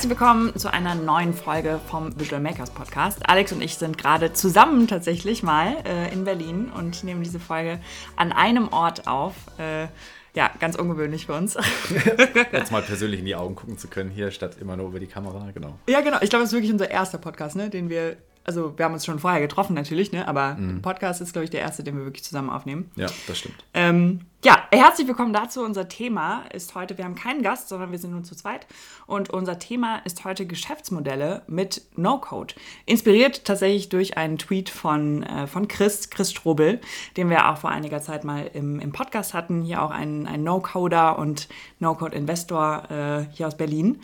Herzlich willkommen zu einer neuen Folge vom Visual Makers Podcast. Alex und ich sind gerade zusammen tatsächlich mal äh, in Berlin und nehmen diese Folge an einem Ort auf. Äh, ja, ganz ungewöhnlich für uns. Jetzt mal persönlich in die Augen gucken zu können hier, statt immer nur über die Kamera, genau. Ja, genau. Ich glaube, das ist wirklich unser erster Podcast, ne, den wir also wir haben uns schon vorher getroffen natürlich, ne? aber mhm. Podcast ist, glaube ich, der erste, den wir wirklich zusammen aufnehmen. Ja, das stimmt. Ähm, ja, herzlich willkommen dazu. Unser Thema ist heute, wir haben keinen Gast, sondern wir sind nur zu zweit. Und unser Thema ist heute Geschäftsmodelle mit No-Code. Inspiriert tatsächlich durch einen Tweet von, äh, von Chris, Chris Strobel, den wir auch vor einiger Zeit mal im, im Podcast hatten. Hier auch ein, ein No-Coder und No-Code-Investor äh, hier aus Berlin.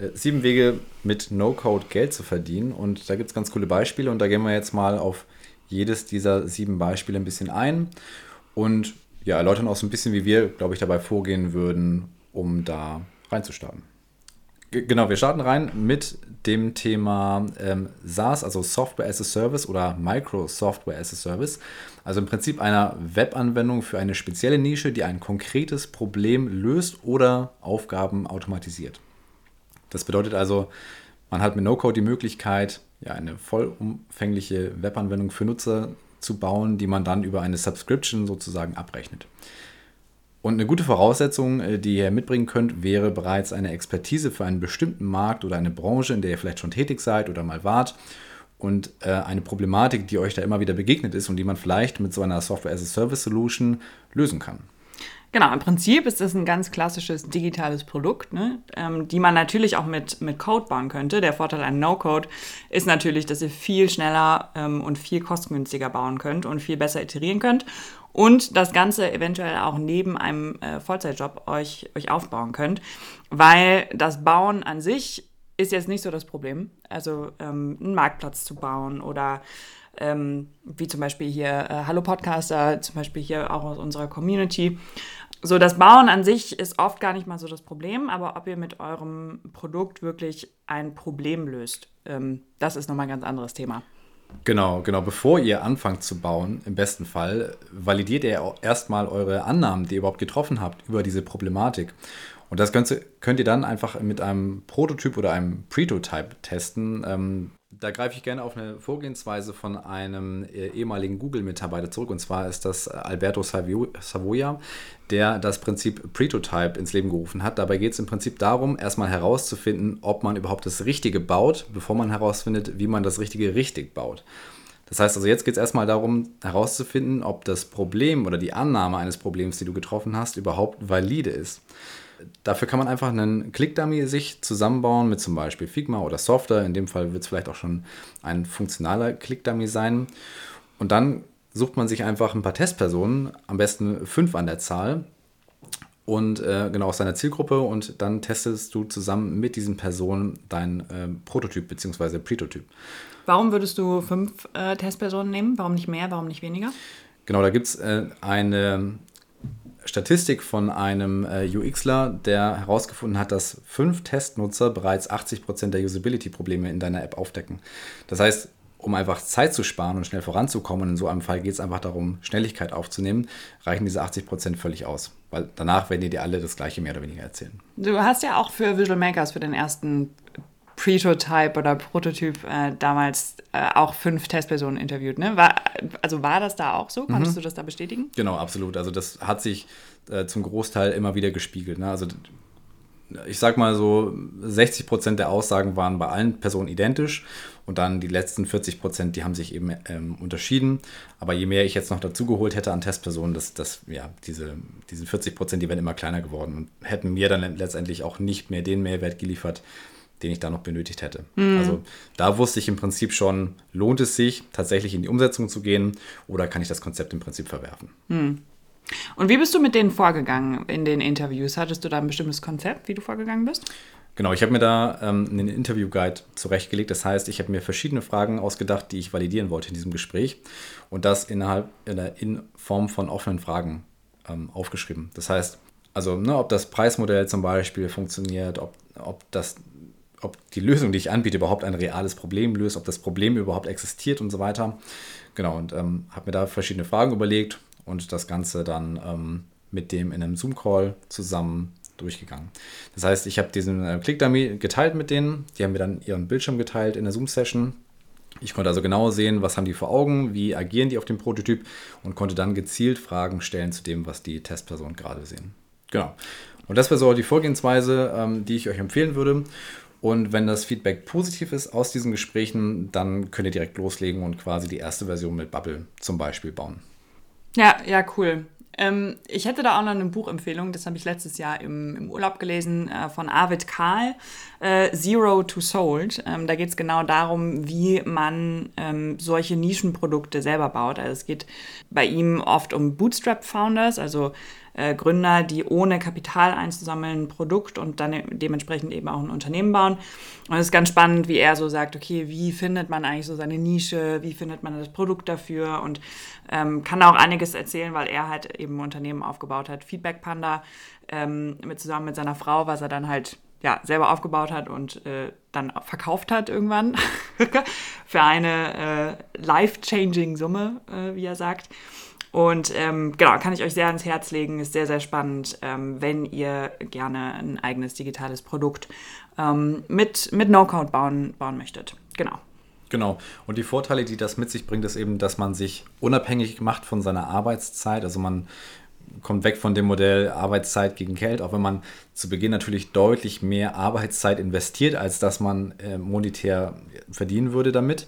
Äh, sieben Wege mit No-Code Geld zu verdienen. Und da gibt es ganz coole Beispiele. Und da gehen wir jetzt mal auf jedes dieser sieben Beispiele ein bisschen ein und ja, erläutern auch so ein bisschen, wie wir, glaube ich, dabei vorgehen würden, um da reinzustarten. Genau, wir starten rein mit dem Thema ähm, SaaS, also Software as a Service oder Microsoftware as a Service. Also im Prinzip einer Webanwendung für eine spezielle Nische, die ein konkretes Problem löst oder Aufgaben automatisiert. Das bedeutet also, man hat mit No-Code die Möglichkeit, ja, eine vollumfängliche Webanwendung für Nutzer zu bauen, die man dann über eine Subscription sozusagen abrechnet. Und eine gute Voraussetzung, äh, die ihr mitbringen könnt, wäre bereits eine Expertise für einen bestimmten Markt oder eine Branche, in der ihr vielleicht schon tätig seid oder mal wart. Und äh, eine Problematik, die euch da immer wieder begegnet ist und die man vielleicht mit so einer Software as a Service Solution lösen kann. Genau, im Prinzip ist das ein ganz klassisches digitales Produkt, ne, ähm, die man natürlich auch mit, mit Code bauen könnte. Der Vorteil an No-Code ist natürlich, dass ihr viel schneller ähm, und viel kostengünstiger bauen könnt und viel besser iterieren könnt und das Ganze eventuell auch neben einem äh, Vollzeitjob euch, euch aufbauen könnt, weil das Bauen an sich ist jetzt nicht so das Problem. Also ähm, einen Marktplatz zu bauen oder ähm, wie zum Beispiel hier äh, Hallo Podcaster, zum Beispiel hier auch aus unserer Community. So, das Bauen an sich ist oft gar nicht mal so das Problem, aber ob ihr mit eurem Produkt wirklich ein Problem löst, ähm, das ist nochmal ein ganz anderes Thema. Genau, genau. Bevor ihr anfangt zu bauen, im besten Fall, validiert ihr erstmal eure Annahmen, die ihr überhaupt getroffen habt über diese Problematik. Und das ihr, könnt ihr dann einfach mit einem Prototyp oder einem Pretotype testen. Da greife ich gerne auf eine Vorgehensweise von einem äh, ehemaligen Google-Mitarbeiter zurück. Und zwar ist das Alberto Savoia, der das Prinzip Pretotype ins Leben gerufen hat. Dabei geht es im Prinzip darum, erstmal herauszufinden, ob man überhaupt das Richtige baut, bevor man herausfindet, wie man das Richtige richtig baut. Das heißt also, jetzt geht es erstmal darum, herauszufinden, ob das Problem oder die Annahme eines Problems, die du getroffen hast, überhaupt valide ist. Dafür kann man einfach einen Click-Dummy sich zusammenbauen mit zum Beispiel Figma oder Software. In dem Fall wird es vielleicht auch schon ein funktionaler Click-Dummy sein. Und dann sucht man sich einfach ein paar Testpersonen, am besten fünf an der Zahl, und äh, genau aus seiner Zielgruppe und dann testest du zusammen mit diesen Personen dein äh, Prototyp bzw. Pretotyp. Warum würdest du fünf äh, Testpersonen nehmen? Warum nicht mehr? Warum nicht weniger? Genau, da gibt es äh, eine Statistik von einem äh, UXler, der herausgefunden hat, dass fünf Testnutzer bereits 80% der Usability-Probleme in deiner App aufdecken. Das heißt, um einfach Zeit zu sparen und schnell voranzukommen, in so einem Fall geht es einfach darum, Schnelligkeit aufzunehmen, reichen diese 80% völlig aus. Weil danach werden dir alle das gleiche mehr oder weniger erzählen. Du hast ja auch für Visual Makers für den ersten Prototype oder Prototyp äh, damals äh, auch fünf Testpersonen interviewt. Ne? War, also war das da auch so? Konntest mhm. du das da bestätigen? Genau, absolut. Also das hat sich äh, zum Großteil immer wieder gespiegelt. Ne? Also ich sag mal so, 60 Prozent der Aussagen waren bei allen Personen identisch und dann die letzten 40 Prozent, die haben sich eben ähm, unterschieden. Aber je mehr ich jetzt noch dazugeholt hätte an Testpersonen, das, das, ja, diese, diese 40 Prozent, die wären immer kleiner geworden und hätten mir dann letztendlich auch nicht mehr den Mehrwert geliefert, den ich da noch benötigt hätte. Mhm. Also da wusste ich im Prinzip schon, lohnt es sich tatsächlich in die Umsetzung zu gehen oder kann ich das Konzept im Prinzip verwerfen. Mhm. Und wie bist du mit denen vorgegangen in den Interviews? Hattest du da ein bestimmtes Konzept, wie du vorgegangen bist? Genau, ich habe mir da ähm, einen Interview-Guide zurechtgelegt. Das heißt, ich habe mir verschiedene Fragen ausgedacht, die ich validieren wollte in diesem Gespräch und das innerhalb in, Form von offenen Fragen ähm, aufgeschrieben. Das heißt, also ne, ob das Preismodell zum Beispiel funktioniert, ob, ob das ob die Lösung, die ich anbiete, überhaupt ein reales Problem löst, ob das Problem überhaupt existiert und so weiter. Genau, und ähm, habe mir da verschiedene Fragen überlegt und das Ganze dann ähm, mit dem in einem Zoom-Call zusammen durchgegangen. Das heißt, ich habe diesen äh, Click-Dummy geteilt mit denen. Die haben mir dann ihren Bildschirm geteilt in der Zoom-Session. Ich konnte also genau sehen, was haben die vor Augen, wie agieren die auf dem Prototyp und konnte dann gezielt Fragen stellen zu dem, was die Testpersonen gerade sehen. Genau. Und das wäre so die Vorgehensweise, ähm, die ich euch empfehlen würde. Und wenn das Feedback positiv ist aus diesen Gesprächen, dann könnt ihr direkt loslegen und quasi die erste Version mit Bubble zum Beispiel bauen. Ja, ja, cool. Ähm, ich hätte da auch noch eine Buchempfehlung, das habe ich letztes Jahr im, im Urlaub gelesen, äh, von Arvid Kahl, äh, Zero to Sold. Ähm, da geht es genau darum, wie man ähm, solche Nischenprodukte selber baut. Also es geht bei ihm oft um Bootstrap-Founders, also äh, Gründer, die ohne Kapital einzusammeln ein Produkt und dann dementsprechend eben auch ein Unternehmen bauen. Und es ist ganz spannend, wie er so sagt, okay, wie findet man eigentlich so seine Nische, wie findet man das Produkt dafür und ähm, kann auch einiges erzählen, weil er halt eben ein Unternehmen aufgebaut hat, Feedback Panda, ähm, mit, zusammen mit seiner Frau, was er dann halt ja, selber aufgebaut hat und äh, dann verkauft hat irgendwann für eine äh, life-changing Summe, äh, wie er sagt. Und ähm, genau, kann ich euch sehr ans Herz legen, ist sehr, sehr spannend, ähm, wenn ihr gerne ein eigenes digitales Produkt ähm, mit, mit No-Code bauen, bauen möchtet. Genau. Genau. Und die Vorteile, die das mit sich bringt, ist eben, dass man sich unabhängig macht von seiner Arbeitszeit. Also man kommt weg von dem Modell Arbeitszeit gegen Geld, auch wenn man zu Beginn natürlich deutlich mehr Arbeitszeit investiert, als dass man äh, monetär verdienen würde damit.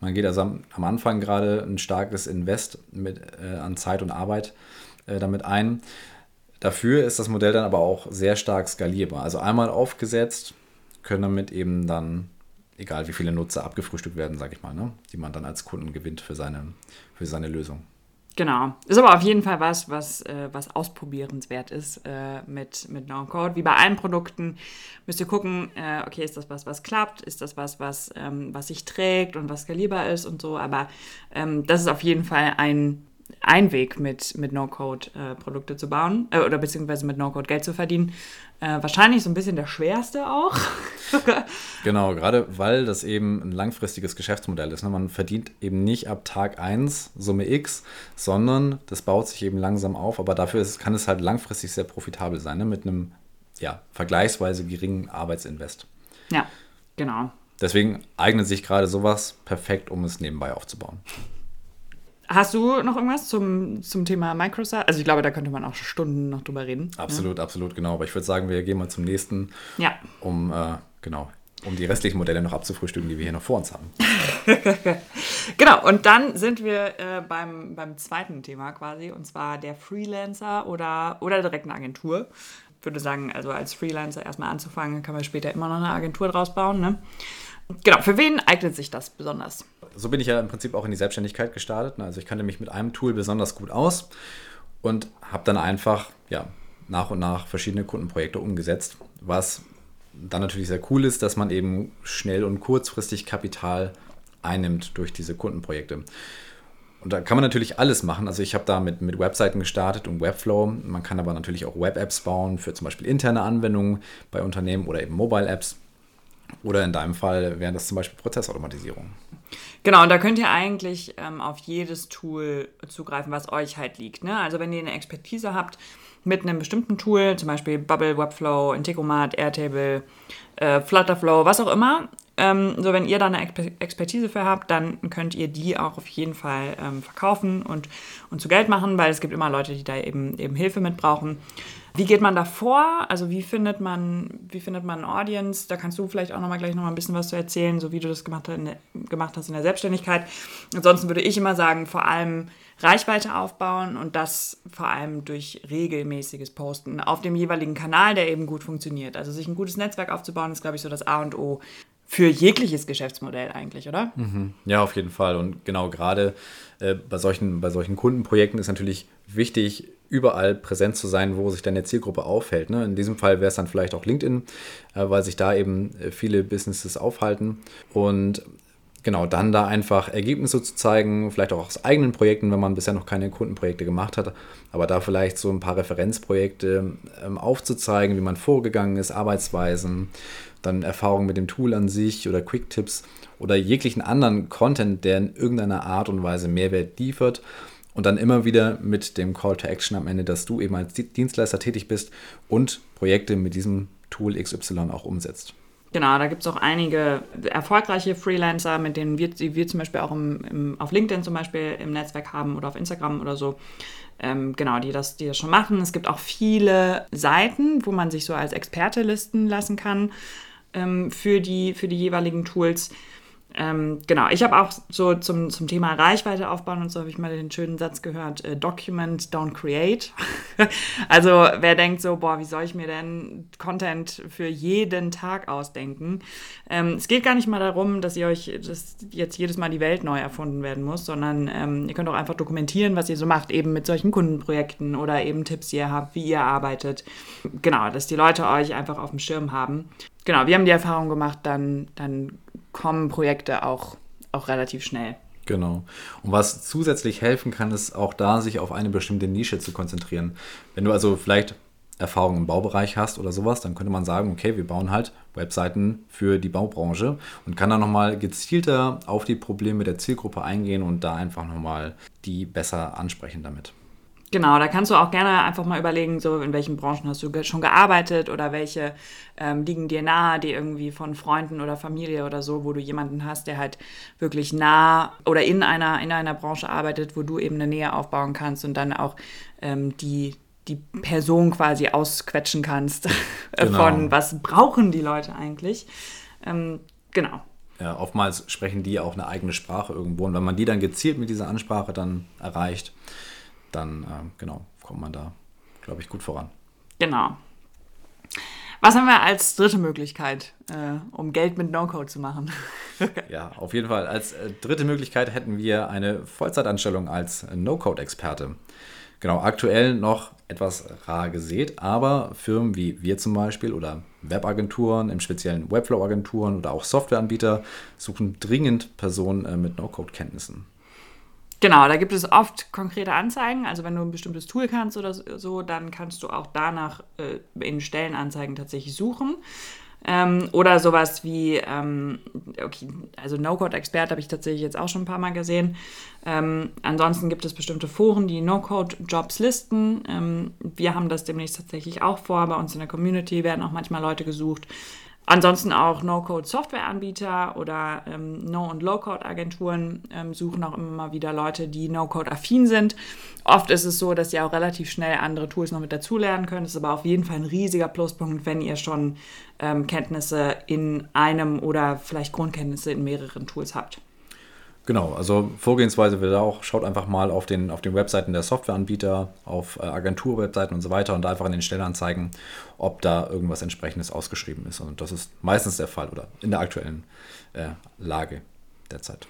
Man geht also am, Anfang gerade ein starkes Invest mit, äh, an Zeit und Arbeit äh, damit ein. Dafür ist das Modell dann aber auch sehr stark skalierbar. Also einmal aufgesetzt, können damit eben dann, egal wie viele Nutzer abgefrühstückt werden, sage ich mal, ne, die man dann als Kunden gewinnt für seine, für seine Lösung. Genau. Ist aber auf jeden Fall was, was, äh, was ausprobierenswert ist äh, mit, mit No-Code. Wie bei allen Produkten müsst ihr gucken, äh, okay, ist das was, was klappt? Ist das was, was, ähm, was sich trägt und was skalierbar ist und so? Aber ähm, das ist auf jeden Fall ein ein Weg, mit, mit No-Code äh, zu bauen äh, oder beziehungsweise mit No-Code Geld zu verdienen. Äh, wahrscheinlich so ein bisschen der schwerste auch. genau, gerade weil das eben ein langfristiges Geschäftsmodell ist. Ne? Man verdient eben nicht ab Tag 1 Summe X, sondern das baut sich eben langsam auf. Aber dafür ist, kann es halt langfristig sehr profitabel sein, ne? mit einem ja, vergleichsweise geringen Arbeitsinvest. Ja, genau. Deswegen eignet sich gerade sowas perfekt, um es nebenbei aufzubauen. Hast du noch irgendwas zum, zum Thema Microsoft? Also ich glaube, da könnte man auch Stunden noch drüber reden. Ne? Absolut, ja. absolut, genau. Aber ich würde sagen, wir gehen mal zum nächsten, ja. um äh, genau, um die restlichen Modelle noch abzufrühstücken, die wir hier noch vor uns haben. genau, und dann sind wir äh, beim, beim zweiten Thema quasi, und zwar der Freelancer oder, oder direkt eine Agentur. Ich würde sagen, also als Freelancer erstmal anzufangen, kann man später immer noch eine Agentur draus bauen. Ne? Genau, für wen eignet sich das besonders? So bin ich ja im Prinzip auch in die Selbstständigkeit gestartet. Also ich kannte mich mit einem Tool besonders gut aus und habe dann einfach ja, nach und nach verschiedene Kundenprojekte umgesetzt, was dann natürlich sehr cool ist, dass man eben schnell und kurzfristig Kapital einnimmt durch diese Kundenprojekte. Und da kann man natürlich alles machen. Also ich habe da mit, mit Webseiten gestartet und Webflow. Man kann aber natürlich auch Web-Apps bauen für zum Beispiel interne Anwendungen bei Unternehmen oder eben Mobile-Apps. Oder in deinem Fall wären das zum Beispiel Prozessautomatisierung. Genau, und da könnt ihr eigentlich ähm, auf jedes Tool zugreifen, was euch halt liegt. Ne? Also wenn ihr eine Expertise habt mit einem bestimmten Tool, zum Beispiel Bubble, Webflow, Integromat, Airtable, äh, Flutterflow, was auch immer, ähm, so wenn ihr da eine Expertise für habt, dann könnt ihr die auch auf jeden Fall ähm, verkaufen und, und zu Geld machen, weil es gibt immer Leute, die da eben, eben Hilfe mit brauchen. Wie geht man da vor? Also wie findet man, wie findet man eine Audience? Da kannst du vielleicht auch noch mal gleich noch mal ein bisschen was zu erzählen, so wie du das gemacht, gemacht hast in der Selbstständigkeit. Ansonsten würde ich immer sagen, vor allem Reichweite aufbauen und das vor allem durch regelmäßiges Posten auf dem jeweiligen Kanal, der eben gut funktioniert. Also sich ein gutes Netzwerk aufzubauen, ist, glaube ich, so das A und O für jegliches Geschäftsmodell eigentlich, oder? Mhm. Ja, auf jeden Fall. Und genau gerade äh, bei, solchen, bei solchen Kundenprojekten ist natürlich wichtig, überall präsent zu sein, wo sich deine Zielgruppe aufhält. Ne? In diesem Fall wäre es dann vielleicht auch LinkedIn, äh, weil sich da eben äh, viele Businesses aufhalten. Und genau, dann da einfach Ergebnisse zu zeigen, vielleicht auch aus eigenen Projekten, wenn man bisher noch keine Kundenprojekte gemacht hat, aber da vielleicht so ein paar Referenzprojekte ähm, aufzuzeigen, wie man vorgegangen ist, Arbeitsweisen, dann Erfahrungen mit dem Tool an sich oder Quick-Tipps oder jeglichen anderen Content, der in irgendeiner Art und Weise Mehrwert liefert Und dann immer wieder mit dem Call to Action am Ende, dass du eben als Dienstleister tätig bist und Projekte mit diesem Tool XY auch umsetzt. Genau, da gibt es auch einige erfolgreiche Freelancer, mit denen wir, die wir zum Beispiel auch im, im, auf LinkedIn zum Beispiel im Netzwerk haben oder auf Instagram oder so. Ähm, genau, die das, die das schon machen. Es gibt auch viele Seiten, wo man sich so als Experte listen lassen kann ähm, für, die, für die jeweiligen Tools. Ähm, genau, ich habe auch so zum, zum Thema Reichweite aufbauen und so habe ich mal den schönen Satz gehört, äh, Document, don't create. also wer denkt so, boah, wie soll ich mir denn Content für jeden Tag ausdenken? Ähm, es geht gar nicht mal darum, dass ihr euch, dass jetzt jedes Mal die Welt neu erfunden werden muss, sondern ähm, ihr könnt auch einfach dokumentieren, was ihr so macht, eben mit solchen Kundenprojekten oder eben Tipps, die ihr habt, wie ihr arbeitet. Genau, dass die Leute euch einfach auf dem Schirm haben. Genau, wir haben die Erfahrung gemacht, dann, dann kommen Projekte auch, auch relativ schnell. Genau. Und was zusätzlich helfen kann, ist auch da, sich auf eine bestimmte Nische zu konzentrieren. Wenn du also vielleicht Erfahrung im Baubereich hast oder sowas, dann könnte man sagen, okay, wir bauen halt Webseiten für die Baubranche und kann dann nochmal gezielter auf die Probleme der Zielgruppe eingehen und da einfach nochmal die besser ansprechen damit. Genau, da kannst du auch gerne einfach mal überlegen, so in welchen Branchen hast du schon gearbeitet oder welche ähm, liegen dir nahe, die irgendwie von Freunden oder Familie oder so, wo du jemanden hast, der halt wirklich nah oder in einer, in einer Branche arbeitet, wo du eben eine Nähe aufbauen kannst und dann auch ähm, die, die Person quasi ausquetschen kannst genau. von was brauchen die Leute eigentlich. Ähm, genau. Ja, oftmals sprechen die auch eine eigene Sprache irgendwo und wenn man die dann gezielt mit dieser Ansprache dann erreicht, dann äh, genau, kommt man da, glaube ich, gut voran. Genau. Was haben wir als dritte Möglichkeit, äh, um Geld mit No-Code zu machen? ja, auf jeden Fall. Als äh, dritte Möglichkeit hätten wir eine Vollzeitanstellung als No-Code-Experte. Genau, aktuell noch etwas rar gesät, aber Firmen wie wir zum Beispiel oder Webagenturen, im speziellen Webflow-Agenturen oder auch Softwareanbieter suchen dringend Personen äh, mit No-Code-Kenntnissen. Genau, da gibt es oft konkrete Anzeigen. Also wenn du ein bestimmtes Tool kannst oder so, dann kannst du auch danach äh, in Stellenanzeigen tatsächlich suchen. Ähm, oder sowas wie, ähm, okay, also No-Code-Expert habe ich tatsächlich jetzt auch schon ein paar Mal gesehen. Ähm, ansonsten gibt es bestimmte Foren, die No-Code-Jobs listen. Ähm, wir haben das demnächst tatsächlich auch vor. Bei uns in der Community werden auch manchmal Leute gesucht, Ansonsten auch No-Code-Software-Anbieter oder ähm, No- und Low-Code-Agenturen ähm, suchen auch immer wieder Leute, die No-Code-affin sind. Oft ist es so, dass sie auch relativ schnell andere Tools noch mit dazulernen können. Das ist aber auf jeden Fall ein riesiger Pluspunkt, wenn ihr schon ähm, Kenntnisse in einem oder vielleicht Grundkenntnisse in mehreren Tools habt. Genau, also Vorgehensweise wird auch, schaut einfach mal auf den, auf den Webseiten der Softwareanbieter, auf äh, Agenturwebseiten und so weiter und einfach in den Stellenanzeigen, ob da irgendwas entsprechendes ausgeschrieben ist. Und das ist meistens der Fall oder in der aktuellen äh, Lage derzeit.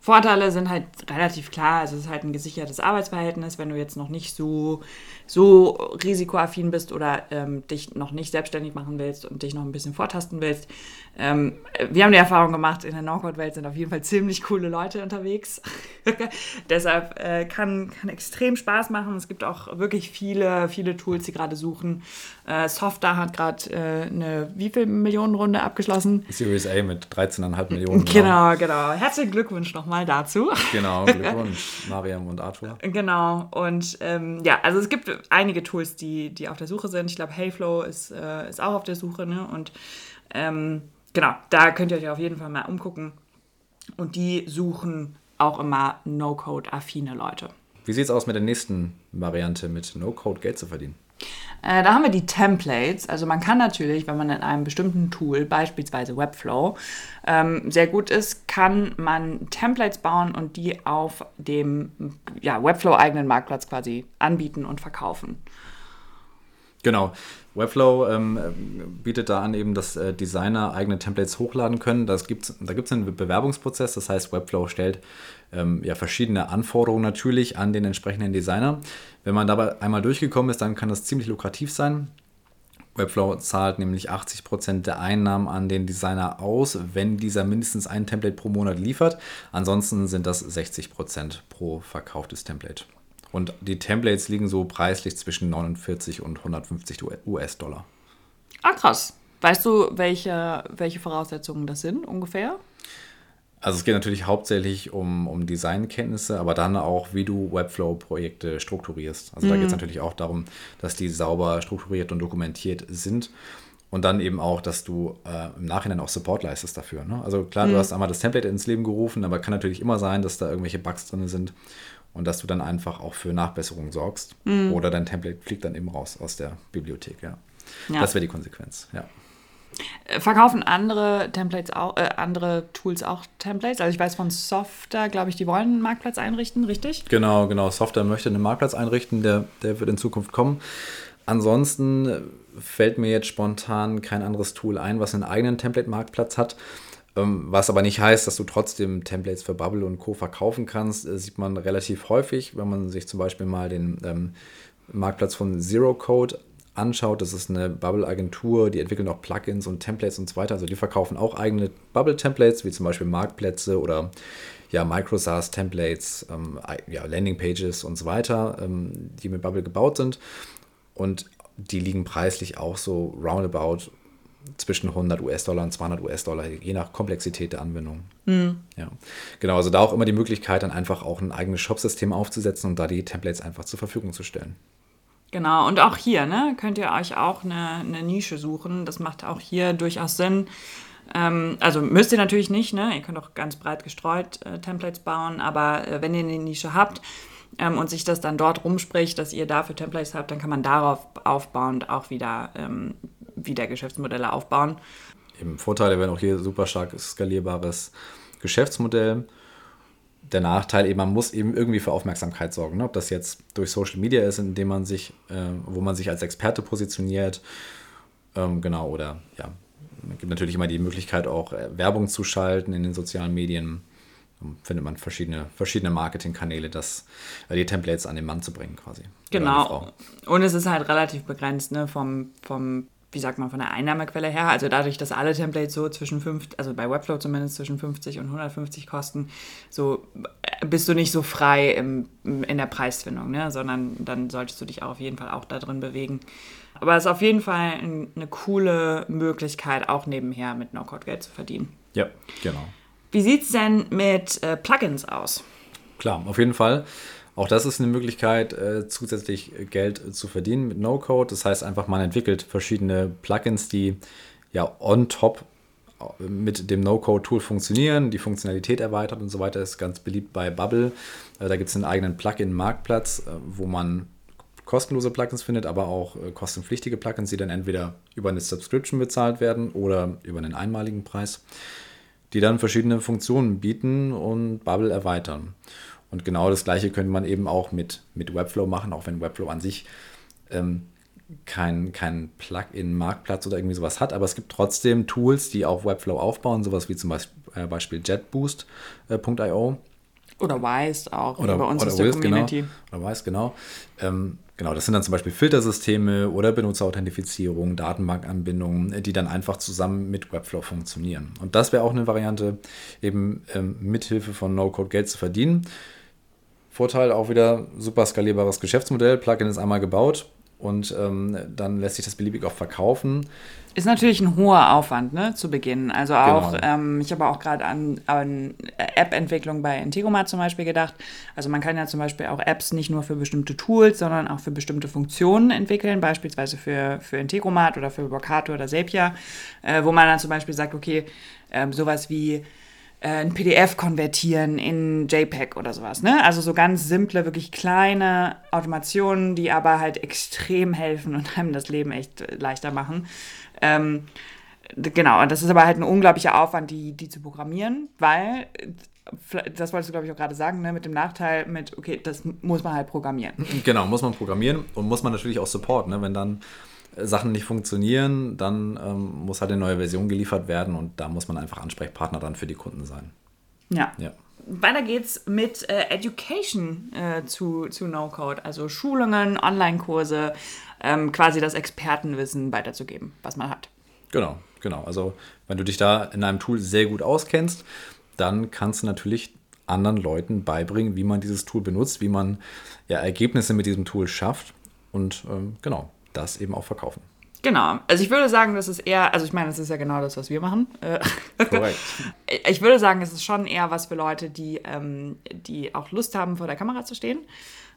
Vorteile sind halt relativ klar. Also es ist halt ein gesichertes Arbeitsverhältnis, wenn du jetzt noch nicht so, so risikoaffin bist oder ähm, dich noch nicht selbstständig machen willst und dich noch ein bisschen vortasten willst. Ähm, wir haben die Erfahrung gemacht, in der No-Code-Welt sind auf jeden Fall ziemlich coole Leute unterwegs. Deshalb äh, kann, kann extrem Spaß machen. Es gibt auch wirklich viele, viele Tools, die gerade suchen. Äh, Softer hat gerade äh, eine wie viel Millionen Runde abgeschlossen? Series A mit 13,5 Millionen. Genau, genau. Herzlichen Glückwunsch nochmal dazu. Genau, Glückwunsch, Mariam und Arthur. Genau, und ähm, ja, also es gibt einige Tools, die, die auf der Suche sind. Ich glaube, Heyflow ist, äh, ist auch auf der Suche, ne? Und ähm, genau, da könnt ihr euch auf jeden Fall mal umgucken. Und die suchen auch immer No-Code-affine Leute. Wie sieht es aus mit der nächsten Variante, mit No-Code Geld zu verdienen? Äh, da haben wir die Templates. Also man kann natürlich, wenn man in einem bestimmten Tool, beispielsweise Webflow, ähm, sehr gut ist, kann man Templates bauen und die auf dem ja, Webflow-eigenen Marktplatz quasi anbieten und verkaufen. Genau. Webflow ähm, bietet da an, eben, dass äh, Designer eigene Templates hochladen können. Das gibt's, da gibt es einen Bewerbungsprozess, das heißt, Webflow stellt ähm, ja, verschiedene Anforderungen natürlich an den entsprechenden Designer. Wenn man dabei einmal durchgekommen ist, dann kann das ziemlich lukrativ sein. Webflow zahlt nämlich 80% der Einnahmen an den Designer aus, wenn dieser mindestens ein Template pro Monat liefert. Ansonsten sind das 60% pro verkauftes Template. Und die Templates liegen so preislich zwischen 49 und 150 US-Dollar. Ah, krass. Weißt du, welche, welche Voraussetzungen das sind ungefähr? Also es geht natürlich hauptsächlich um, um Designkenntnisse, aber dann auch, wie du Webflow-Projekte strukturierst. Also mhm. da geht es natürlich auch darum, dass die sauber strukturiert und dokumentiert sind. Und dann eben auch, dass du äh, im Nachhinein auch Support leistest dafür. Ne? Also klar, mhm. du hast einmal das Template ins Leben gerufen, aber kann natürlich immer sein, dass da irgendwelche Bugs drin sind und dass du dann einfach auch für Nachbesserungen sorgst. Mhm. Oder dein Template fliegt dann eben raus aus der Bibliothek. Ja. ja. Das wäre die Konsequenz, ja. Äh, verkaufen andere Templates auch, äh, andere Tools auch Templates? Also ich weiß von Software, glaube ich, die wollen einen Marktplatz einrichten, richtig? Genau, genau. Software möchte einen Marktplatz einrichten, der, der wird in Zukunft kommen. Ansonsten fällt mir jetzt spontan kein anderes Tool ein, was einen eigenen Template-Marktplatz hat. Ähm, was aber nicht heißt, dass du trotzdem Templates für Bubble und Co. verkaufen kannst. Das sieht man relativ häufig, wenn man sich zum Beispiel mal den ähm, Marktplatz von Zero Code anschaut, das ist eine Bubble-Agentur, die entwickeln auch Plugins und Templates und so weiter. Also die verkaufen auch eigene Bubble-Templates, wie zum Beispiel Marktplätze oder ja, Microsoft-Templates, ähm, ja, Landing-Pages und so weiter, ähm, die mit Bubble gebaut sind. Und die liegen preislich auch so roundabout zwischen 100 US-Dollar und 200 US-Dollar, je nach Komplexität der Anwendung. Mhm. Ja, genau. Also da auch immer die Möglichkeit, dann einfach auch ein eigenes Shop-System aufzusetzen und da die Templates einfach zur Verfügung zu stellen. Genau, und auch hier ne, könnt ihr euch auch eine, eine Nische suchen. Das macht auch hier durchaus Sinn. Ähm, also müsst ihr natürlich nicht, ne? ihr könnt auch ganz breit gestreut äh, Templates bauen, aber äh, wenn ihr eine Nische habt ähm, und sich das dann dort rumspricht, dass ihr dafür Templates habt, dann kann man darauf aufbauend auch wieder, ähm, wieder Geschäftsmodelle aufbauen. Eben Vorteile wären auch hier super stark skalierbares Geschäftsmodell der Nachteil eben, man muss eben irgendwie für Aufmerksamkeit sorgen. Ne? Ob das jetzt durch Social Media ist, indem man sich, äh, wo man sich als Experte positioniert, ähm, genau, oder ja, es gibt natürlich immer die Möglichkeit, auch äh, Werbung zu schalten in den sozialen Medien. Dann findet man verschiedene, verschiedene Marketingkanäle, das, äh, die Templates an den Mann zu bringen, quasi. Genau. Und es ist halt relativ begrenzt, ne, vom, vom wie sagt man, von der Einnahmequelle her. Also dadurch, dass alle Templates so zwischen 5, also bei Webflow zumindest zwischen 50 und 150 kosten, so äh, bist du nicht so frei im, in der Preisfindung, ne? sondern dann solltest du dich auch auf jeden Fall auch da drin bewegen. Aber es ist auf jeden Fall eine coole Möglichkeit, auch nebenher mit No-Code Geld zu verdienen. Ja, genau. Wie sieht es denn mit äh, Plugins aus? Klar, auf jeden Fall. Auch das ist eine Möglichkeit, äh, zusätzlich Geld zu verdienen mit No-Code. Das heißt einfach, man entwickelt verschiedene Plugins, die ja on top äh, mit dem No-Code-Tool funktionieren, die Funktionalität erweitert und so weiter. Das ist ganz beliebt bei Bubble. Äh, da gibt es einen eigenen Plugin-Marktplatz, äh, wo man kostenlose Plugins findet, aber auch äh, kostenpflichtige Plugins, die dann entweder über eine Subscription bezahlt werden oder über einen einmaligen Preis, die dann verschiedene Funktionen bieten und Bubble erweitern. Und genau das gleiche könnte man eben auch mit, mit Webflow machen, auch wenn Webflow an sich ähm, kein, kein Plugin-Marktplatz oder irgendwie sowas hat, aber es gibt trotzdem Tools, die auf Webflow aufbauen, sowas wie zum äh, Beispiel JetBoost.io. Oder Wise auch, oder, bei uns oder ist der Wiz, genau. Community. Genau, oder Wise, genau. Ähm, genau, das sind dann zum Beispiel Filtersysteme oder Benutzerauthentifizierung, Datenbankanbindungen, die dann einfach zusammen mit Webflow funktionieren. Und das wäre auch eine Variante, eben ähm, mithilfe von No-Code Geld zu verdienen. Vorteil auch wieder super skalierbares Geschäftsmodell. Plugin ist einmal gebaut und ähm, dann lässt sich das beliebig auch verkaufen. Ist natürlich ein hoher Aufwand ne, zu Beginn. Also auch, genau. ähm, ich habe auch gerade an, an App-Entwicklung bei Integromat zum Beispiel gedacht. Also man kann ja zum Beispiel auch Apps nicht nur für bestimmte Tools, sondern auch für bestimmte Funktionen entwickeln, beispielsweise für, für Integromat oder für Workato oder Zapier, äh, wo man dann zum Beispiel sagt, okay, ähm, sowas wie ein PDF konvertieren in JPEG oder sowas. Ne? Also so ganz simple, wirklich kleine Automationen, die aber halt extrem helfen und einem das Leben echt leichter machen. Ähm, genau, und das ist aber halt ein unglaublicher Aufwand, die, die zu programmieren, weil das wolltest du, glaube ich, auch gerade sagen, ne, mit dem Nachteil mit, okay, das muss man halt programmieren. Genau, muss man programmieren und muss man natürlich auch supporten. Ne? Wenn dann Sachen nicht funktionieren, dann ähm, muss halt eine neue Version geliefert werden und da muss man einfach Ansprechpartner dann für die Kunden sein. Ja. ja. Weiter geht's mit äh, Education äh, zu, zu No-Code, also Schulungen, Online-Kurse, ähm, quasi das Expertenwissen weiterzugeben, was man hat. Genau, genau. Also wenn du dich da in einem Tool sehr gut auskennst, dann kannst du natürlich anderen Leuten beibringen, wie man dieses Tool benutzt, wie man ja, Ergebnisse mit diesem Tool schafft. Und ähm, genau, das eben auch verkaufen. Genau. Also ich würde sagen, das ist eher, also ich meine, das ist ja genau das, was wir machen. Äh, Korrekt. ich würde sagen, es ist schon eher was für Leute, die, ähm, die auch Lust haben, vor der Kamera zu stehen.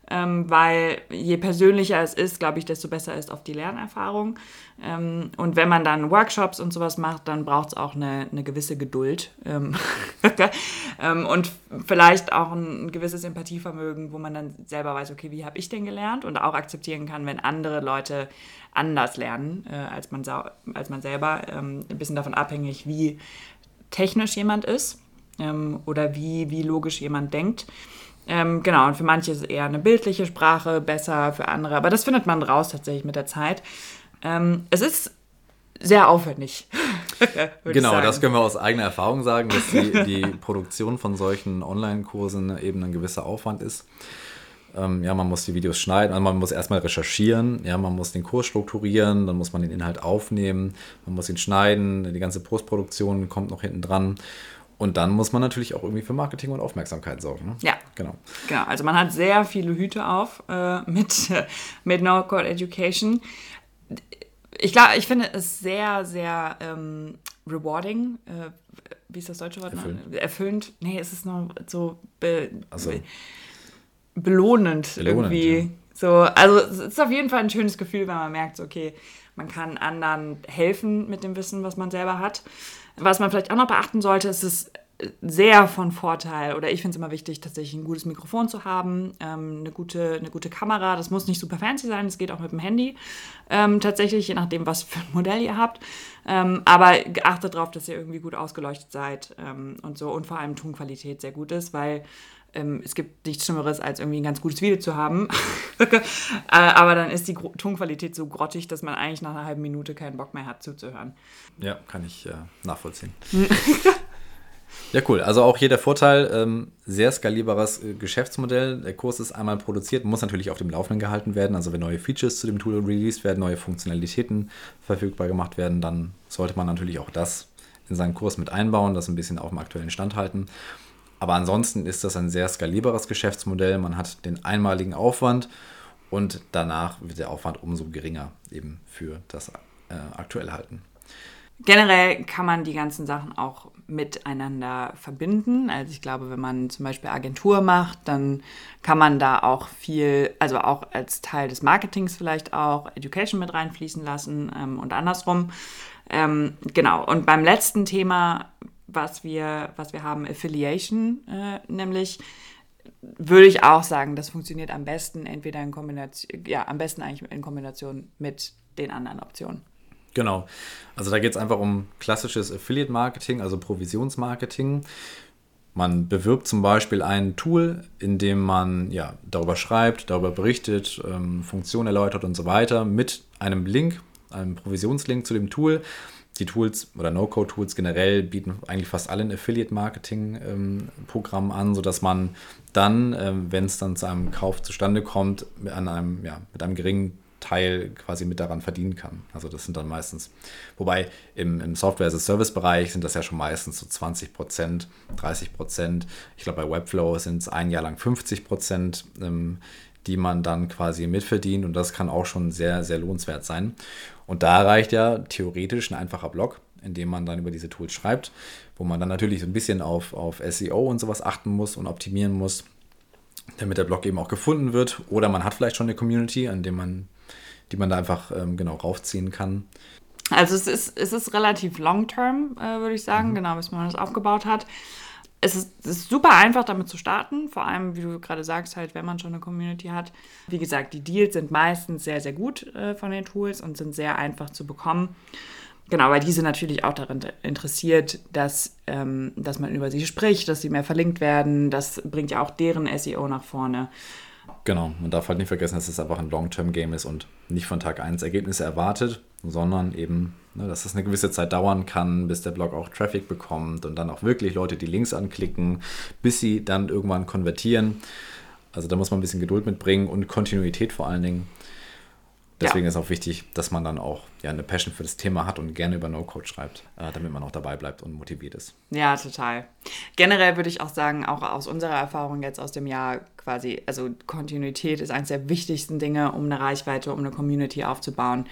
Ähm, weil je persönlicher es ist, glaube ich, desto besser ist auf die Lernerfahrung. Ähm, und wenn man dann Workshops und sowas macht, dann braucht es auch eine, eine gewisse Geduld ähm, ähm und vielleicht auch ein, gewisses Empathievermögen, wo man dann selber weiß, okay, wie habe ich denn gelernt und auch akzeptieren kann, wenn andere Leute anders lernen äh, als, man als man selber. Ähm, ein bisschen davon abhängig, wie technisch jemand ist ähm, oder wie, wie logisch jemand denkt. Ähm, genau, und für manche ist es eher eine bildliche Sprache besser, für andere, aber das findet man raus tatsächlich mit der Zeit. Ähm, es ist sehr aufwendig. genau, das können wir aus eigener Erfahrung sagen, dass die, die Produktion von solchen Online-Kursen eben ein gewisser Aufwand ist. Ähm, ja, man muss die Videos schneiden, also man muss erstmal recherchieren, ja, man muss den Kurs strukturieren, dann muss man den Inhalt aufnehmen, man muss ihn schneiden, die ganze Postproduktion kommt noch hinten dran. Und dann muss man natürlich auch irgendwie für Marketing und Aufmerksamkeit sorgen. Ne? Ja. Genau. Genau. Also man hat sehr viele Hüte auf äh, mit, mit No-Code Education. Ich glaube, ich finde es sehr, sehr ähm, rewarding. Äh, wie ist das deutsche Wort? Erfüllend. Erfüllend. Nee, es ist noch so be also, be belohnend, belohnend, irgendwie. Ja. So, also es ist auf jeden Fall ein schönes Gefühl, wenn man merkt, okay, man kann anderen helfen mit dem Wissen, was man selber hat. Was man vielleicht auch noch beachten sollte, ist es sehr von Vorteil, oder ich finde es immer wichtig, tatsächlich ein gutes Mikrofon zu haben, ähm, eine, gute, eine gute Kamera. Das muss nicht super fancy sein, das geht auch mit dem Handy. Ähm, tatsächlich, je nachdem, was für ein Modell ihr habt. Ähm, aber achtet darauf, dass ihr irgendwie gut ausgeleuchtet seid ähm, und so und vor allem Tonqualität sehr gut ist, weil ähm, es gibt nichts Schlimmeres, als irgendwie ein ganz gutes Video zu haben. äh, aber dann ist die Gro Tonqualität so grottig, dass man eigentlich nach einer halben Minute keinen Bock mehr hat zuzuhören. Ja, kann ich äh, nachvollziehen. ja, cool. Also auch hier der Vorteil, ähm, sehr skalierbares äh, Geschäftsmodell. Der Kurs ist einmal produziert, muss natürlich auf dem Laufenden gehalten werden. Also wenn neue Features zu dem Tool released werden, neue Funktionalitäten verfügbar gemacht werden, dann sollte man natürlich auch das in seinen Kurs mit einbauen, das ein bisschen auf dem aktuellen Stand halten. Aber ansonsten ist das ein sehr skalierbares Geschäftsmodell. Man hat den einmaligen Aufwand und danach wird der Aufwand umso geringer eben für das äh, aktuelle Halten. Generell kann man die ganzen Sachen auch miteinander verbinden. Also ich glaube, wenn man zum Beispiel Agentur macht, dann kann man da auch viel, also auch als Teil des Marketings vielleicht auch Education mit reinfließen lassen ähm, und andersrum. Ähm, genau. Und beim letzten Thema was wir, was wir haben, Affiliation, äh, nämlich würde ich auch sagen, das funktioniert am besten entweder in Kombination, ja, am besten eigentlich in Kombination mit den anderen Optionen. Genau. Also da geht es einfach um klassisches Affiliate-Marketing, also Provisionsmarketing. Man bewirbt zum Beispiel ein Tool, in dem man ja, darüber schreibt, darüber berichtet, ähm, Funktionen erläutert und so weiter, mit einem Link, einem Provisionslink zu dem Tool die Tools oder No-Code-Tools generell bieten eigentlich fast alle ein Affiliate-Marketing-Programm an, sodass man dann, ähm, wenn es dann zu einem Kauf zustande kommt, mit einem, ja, mit einem geringen Teil quasi mit daran verdienen kann. Also das sind dann meistens, wobei im, im Software-as-a-Service-Bereich sind das ja schon meistens so 20 Prozent, 30 Prozent. Ich glaube, bei Webflow sind es ein Jahr lang 50 Prozent, ähm, die man dann quasi mitverdient und das kann auch schon sehr, sehr lohnenswert sein. Und da reicht ja theoretisch ein einfacher Blog, in dem man dann über diese Tools schreibt, wo man dann natürlich so ein bisschen auf, auf SEO und sowas achten muss und optimieren muss, damit der Blog eben auch gefunden wird. Oder man hat vielleicht schon eine Community, an dem man, die man da einfach ähm, genau raufziehen kann. Also es ist, es ist relativ long-term, äh, würde ich sagen, mhm. genau, bis man das aufgebaut hat es ist, es ist, super einfach, damit zu starten. Vor allem, wie du gerade sagst, halt, wenn man schon eine Community hat. Wie gesagt, die Deals sind meistens sehr, sehr gut äh, von den Tools und sind sehr einfach zu bekommen. Genau, weil diese natürlich auch daran interessiert, dass, ähm, dass man über sie spricht, dass sie mehr verlinkt werden. Das bringt ja auch deren SEO nach vorne. Genau, man darf halt nicht vergessen, dass es einfach ein Long-Term-Game ist und nicht von Tag 1 Ergebnisse erwartet, sondern eben, ne, dass es eine gewisse Zeit dauern kann, bis der Blog auch Traffic bekommt und dann auch wirklich Leute die Links anklicken, bis sie dann irgendwann konvertieren. Also da muss man ein bisschen Geduld mitbringen und Kontinuität vor allen Dingen. Deswegen ja. ist auch wichtig, dass man dann auch ja, eine Passion für das Thema hat und gerne über No-Code schreibt, äh, damit man auch dabei bleibt und motiviert ist. Ja, total. Generell würde ich auch sagen, auch aus unserer Erfahrung jetzt aus dem Jahr quasi, also Kontinuität ist eines der wichtigsten Dinge, um eine Reichweite, um eine Community aufzubauen.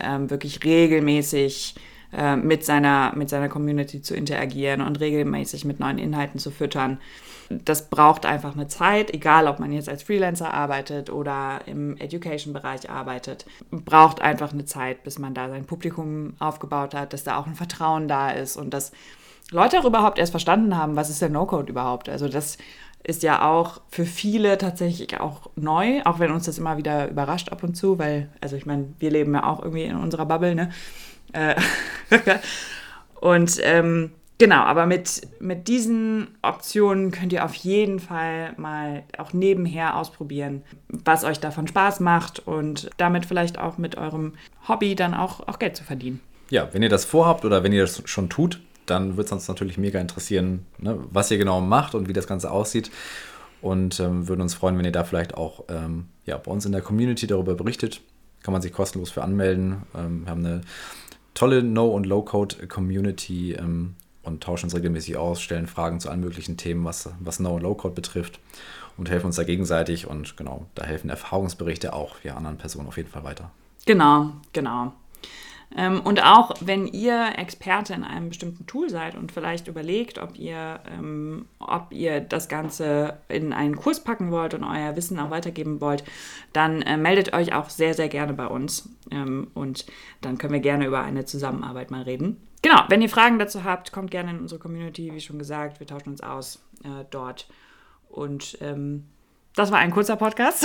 Ähm, wirklich regelmäßig äh, mit, seiner, mit seiner Community zu interagieren und regelmäßig mit neuen Inhalten zu füttern das braucht einfach eine Zeit, egal ob man jetzt als Freelancer arbeitet oder im Education-Bereich arbeitet. Braucht einfach eine Zeit, bis man da sein Publikum aufgebaut hat, dass da auch ein Vertrauen da ist und dass Leute auch überhaupt erst verstanden haben, was ist der No-Code überhaupt. Also das ist ja auch für viele tatsächlich auch neu, auch wenn uns das immer wieder überrascht ab und zu, weil, also ich meine, wir leben ja auch irgendwie in unserer Bubble, ne? Äh, und ähm, Genau, aber mit, mit diesen Optionen könnt ihr auf jeden Fall mal auch nebenher ausprobieren, was euch davon Spaß macht und damit vielleicht auch mit eurem Hobby dann auch, auch Geld zu verdienen. Ja, wenn ihr das vorhabt oder wenn ihr das schon tut, dann würde es uns natürlich mega interessieren, ne, was ihr genau macht und wie das Ganze aussieht. Und ähm, würden uns freuen, wenn ihr da vielleicht auch ähm, ja, bei uns in der Community darüber berichtet. Kann man sich kostenlos für anmelden. Ähm, wir haben eine tolle No- und Low-Code-Community ähm, und tauschen uns regelmäßig aus, stellen Fragen zu allen möglichen Themen, was, was No- und Low-Code betrifft und helfen uns da gegenseitig. Und genau, da helfen Erfahrungsberichte auch ja, anderen Personen auf jeden Fall weiter. Genau, genau. Ähm, und auch wenn ihr Experte in einem bestimmten Tool seid und vielleicht überlegt, ob ihr, ähm, ob ihr das Ganze in einen Kurs packen wollt und euer Wissen auch weitergeben wollt, dann äh, meldet euch auch sehr, sehr gerne bei uns. Ähm, und dann können wir gerne über eine Zusammenarbeit mal reden. Genau, wenn ihr Fragen dazu habt, kommt gerne in unsere Community, wie schon gesagt. Wir tauschen uns aus äh, dort. Und ähm, das war ein kurzer Podcast,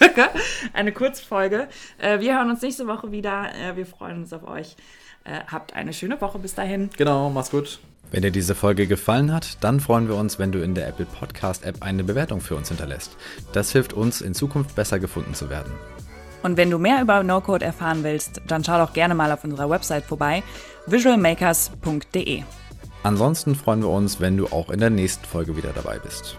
eine Kurzfolge. Äh, wir hören uns nächste Woche wieder. Äh, wir freuen uns auf euch. Äh, habt eine schöne Woche bis dahin. Genau, mach's gut. Wenn dir diese Folge gefallen hat, dann freuen wir uns, wenn du in der Apple Podcast App eine Bewertung für uns hinterlässt. Das hilft uns, in Zukunft besser gefunden zu werden. Und wenn du mehr über No-Code erfahren willst, dann schau doch gerne mal auf unserer Website vorbei, visualmakers.de. Ansonsten freuen wir uns, wenn du auch in der nächsten Folge wieder dabei bist.